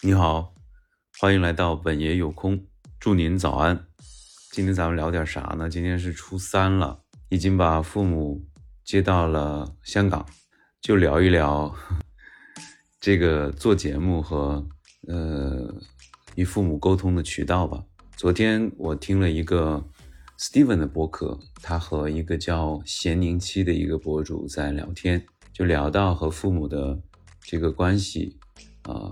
你好，欢迎来到本爷有空，祝您早安。今天咱们聊点啥呢？今天是初三了，已经把父母接到了香港，就聊一聊 这个做节目和呃与父母沟通的渠道吧。昨天我听了一个 Steven 的播客，他和一个叫咸宁七的一个博主在聊天，就聊到和父母的这个关系啊。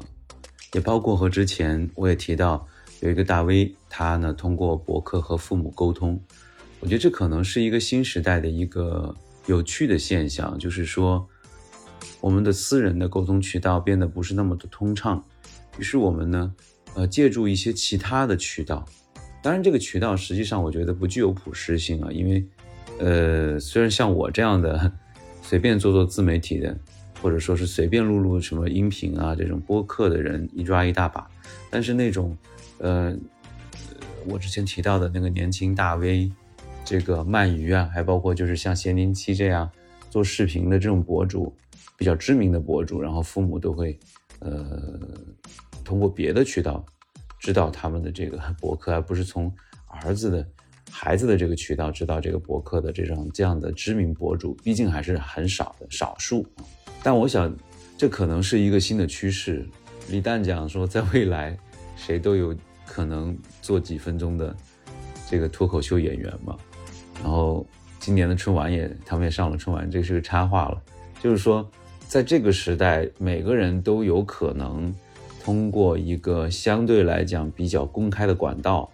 也包括和之前我也提到有一个大 V，他呢通过博客和父母沟通，我觉得这可能是一个新时代的一个有趣的现象，就是说我们的私人的沟通渠道变得不是那么的通畅，于是我们呢，呃，借助一些其他的渠道，当然这个渠道实际上我觉得不具有普适性啊，因为，呃，虽然像我这样的 随便做做自媒体的。或者说是随便录录什么音频啊，这种播客的人一抓一大把，但是那种，呃，我之前提到的那个年轻大 V，这个鳗鱼啊，还包括就是像咸宁七这样做视频的这种博主，比较知名的博主，然后父母都会，呃，通过别的渠道知道他们的这个博客，而不是从儿子的孩子的这个渠道知道这个博客的这种这样的知名博主，毕竟还是很少的少数。但我想，这可能是一个新的趋势。李诞讲说，在未来，谁都有可能做几分钟的这个脱口秀演员嘛。然后今年的春晚也，他们也上了春晚，这是个插话了。就是说，在这个时代，每个人都有可能通过一个相对来讲比较公开的管道，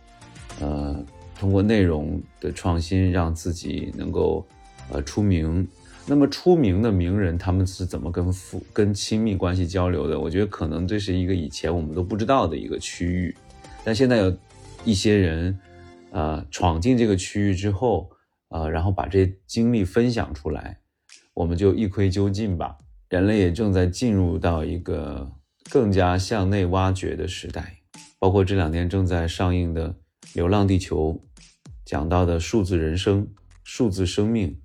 呃，通过内容的创新，让自己能够呃出名。那么出名的名人，他们是怎么跟父、跟亲密关系交流的？我觉得可能这是一个以前我们都不知道的一个区域，但现在有一些人，呃，闯进这个区域之后，呃，然后把这些经历分享出来，我们就一窥究竟吧。人类也正在进入到一个更加向内挖掘的时代，包括这两年正在上映的《流浪地球》，讲到的数字人生、数字生命。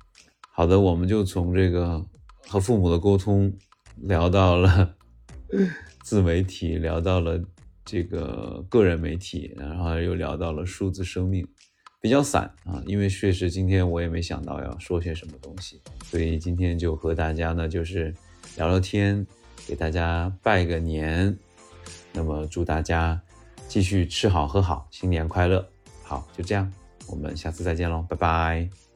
好的，我们就从这个和父母的沟通聊到了自媒体，聊到了这个个人媒体，然后又聊到了数字生命，比较散啊，因为确实今天我也没想到要说些什么东西，所以今天就和大家呢就是聊聊天，给大家拜个年，那么祝大家继续吃好喝好，新年快乐！好，就这样，我们下次再见喽，拜拜。